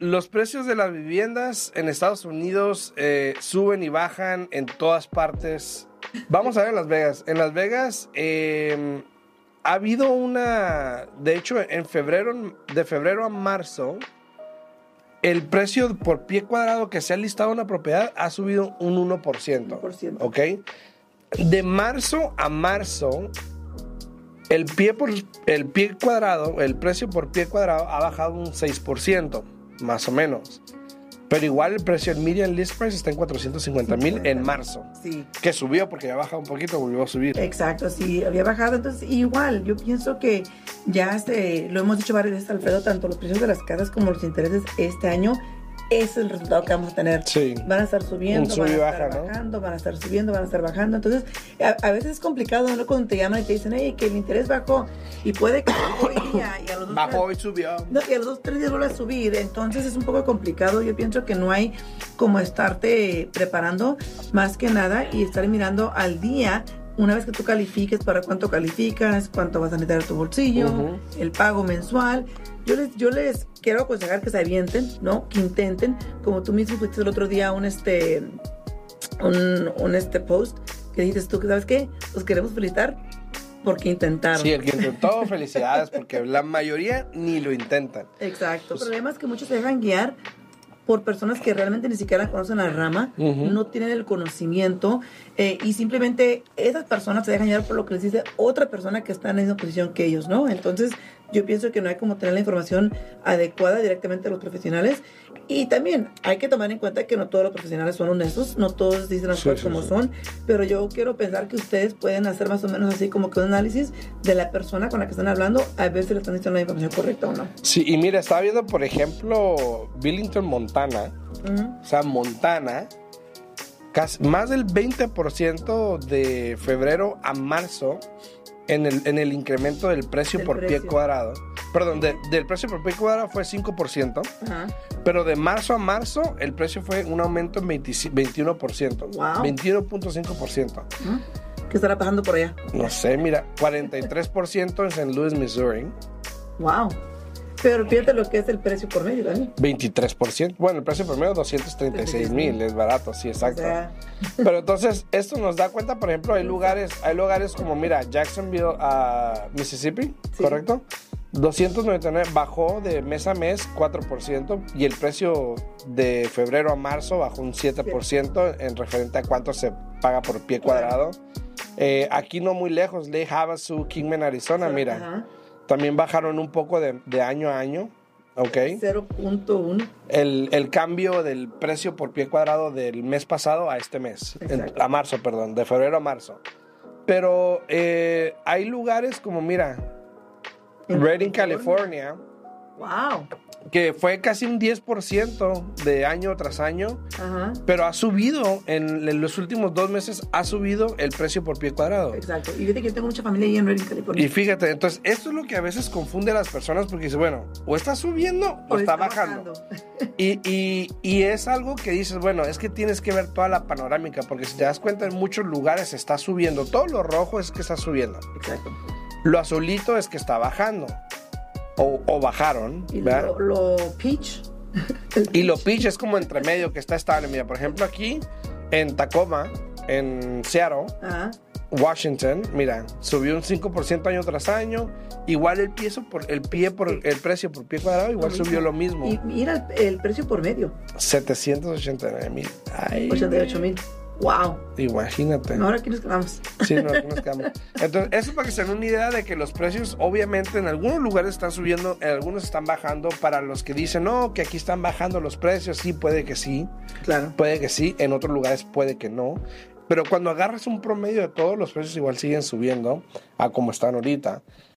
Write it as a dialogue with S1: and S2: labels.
S1: los precios de las viviendas en Estados Unidos eh, suben y bajan en todas partes. Vamos a ver en Las Vegas. En Las Vegas eh, ha habido una, de hecho, en febrero, de febrero a marzo, el precio por pie cuadrado que se ha listado en una propiedad ha subido un 1%.
S2: 1%.
S1: ¿Ok? De marzo a marzo, el pie, por, el pie cuadrado, el precio por pie cuadrado ha bajado un 6%, más o menos. Pero igual el precio, el median list price está en 450 mil en marzo.
S2: Sí.
S1: Que subió porque ya bajado un poquito, volvió a subir.
S2: Exacto, sí, había bajado. Entonces, igual, yo pienso que ya se, lo hemos dicho varias veces, Alfredo, tanto los precios de las casas como los intereses este año, ese es el resultado que vamos a tener.
S1: Sí.
S2: Van a estar subiendo, van a estar
S1: baja, ¿no?
S2: bajando, van a estar subiendo, van a estar bajando. Entonces, a, a veces es complicado, ¿no? Cuando te llaman y te dicen, hey, que el interés bajó y puede que hoy día y a los dos
S1: Bajó y subió.
S2: no, y a los dos, tres días vuelve a subir. Entonces es un poco complicado. Yo pienso que no hay como estarte preparando más que nada y estar mirando al día. Una vez que tú califiques para cuánto calificas, cuánto vas a necesitar a tu bolsillo,
S1: Ujú.
S2: el pago mensual. Yo les, yo les quiero aconsejar que se avienten, ¿no? Que intenten, como tú mismo fuiste el otro día un este un, un este post que dices tú que sabes qué, los queremos felicitar porque intentaron.
S1: Sí, el que intentó, felicidades, porque la mayoría ni lo intentan.
S2: Exacto.
S1: Pues-
S2: el problema es que muchos se dejan guiar por personas que realmente ni siquiera conocen la rama, no tienen el conocimiento eh, y simplemente esas personas se dejan guiar por lo que les dice otra persona que está en la misma posición que ellos, ¿no? Entonces yo pienso que no hay como tener la información adecuada directamente a los profesionales y también hay que tomar en cuenta que no todos los profesionales son honestos, no todos dicen las
S1: Sí,
S2: cosas
S1: sí,
S2: como
S1: sí.
S2: son, pero yo quiero pensar que ustedes pueden hacer más o menos así como que un análisis de la persona con la que están hablando, a ver si le están diciendo la información correcta o no.
S1: Sí, y mira, estaba viendo, por ejemplo, Billington, Montana.
S2: Ujú.
S1: O sea, Montana, casi, más del 20% de febrero a marzo en el, en el incremento del precio
S2: Del
S1: por pie cuadrado. Perdón, de- del precio por pie cuadrado fue 5%,
S2: Ajá.
S1: pero de marzo a marzo el precio fue un aumento en 20 21%.
S2: Wow.
S1: 21.5%.
S2: Ujú. ¿Qué estará pasando por allá?
S1: No sé, mira, 43% en St. Louis, Missouri.
S2: Wow. Pero fíjate lo que es el precio por medio, Dani.
S1: 23%. Bueno, el precio promedio 236 mil, es barato, sí, exacto.
S2: O sea,
S1: Pero entonces, esto nos da cuenta, por ejemplo, hay lugares, hay lugares como, mira, Jacksonville, a Mississippi,
S2: Sí.
S1: ¿correcto? 299 bajó de mes a mes 4% y el precio de febrero a marzo bajó un 7% en referente a cuánto se paga por pie cuadrado. Eh, aquí no muy lejos, Lake Havasu, Kingman, Arizona, mira. También bajaron un poco de, de año a año, ¿ok?
S2: 0.1.
S1: el, el cambio del precio por pie cuadrado del mes pasado a este mes, en- a marzo, perdón, de febrero a marzo. Pero eh, hay lugares como, mira, Redding.
S2: California, Wow.
S1: Que fue casi un 10% de año tras año,
S2: Ajá.
S1: pero ha subido, en, en los últimos dos meses, ha subido el precio por pie cuadrado.
S2: Exacto. Y fíjate que yo tengo mucha familia ahí en Redding, California.
S1: Y fíjate, entonces, esto es lo que a veces confunde a las personas porque dice, bueno, o está subiendo o, está, bajando. Y, y- y es algo que dices, bueno, es que tienes que ver toda la panorámica, porque si te das cuenta, en muchos lugares está subiendo. Todo lo rojo es que está subiendo.
S2: Exacto.
S1: Lo azulito es que está bajando. O, o bajaron,
S2: Y lo, lo el
S1: Y lo pitch es como entre medio, que está estable. Mira, por ejemplo, aquí en Tacoma, en Seattle,
S2: Ajá.
S1: Washington, mira, subió un 5% año tras año. Igual el pie por el pie por el precio por pie cuadrado igual subió lo mismo.
S2: Y mira el, el precio por medio.
S1: 789 mil. Ay,
S2: 88 mil. Wow.
S1: Imagínate.
S2: Ahora aquí nos quedamos.
S1: Sí, no, aquí nos quedamos. Entonces, eso para que se den una idea de que los precios, obviamente, en algunos lugares están subiendo, en algunos están bajando. Para los que dicen, no, que aquí están bajando los precios, sí, puede que sí,
S2: Claro.
S1: puede que sí, en otros lugares puede que no. Pero cuando agarras un promedio de todos, los precios igual siguen subiendo a como están ahorita.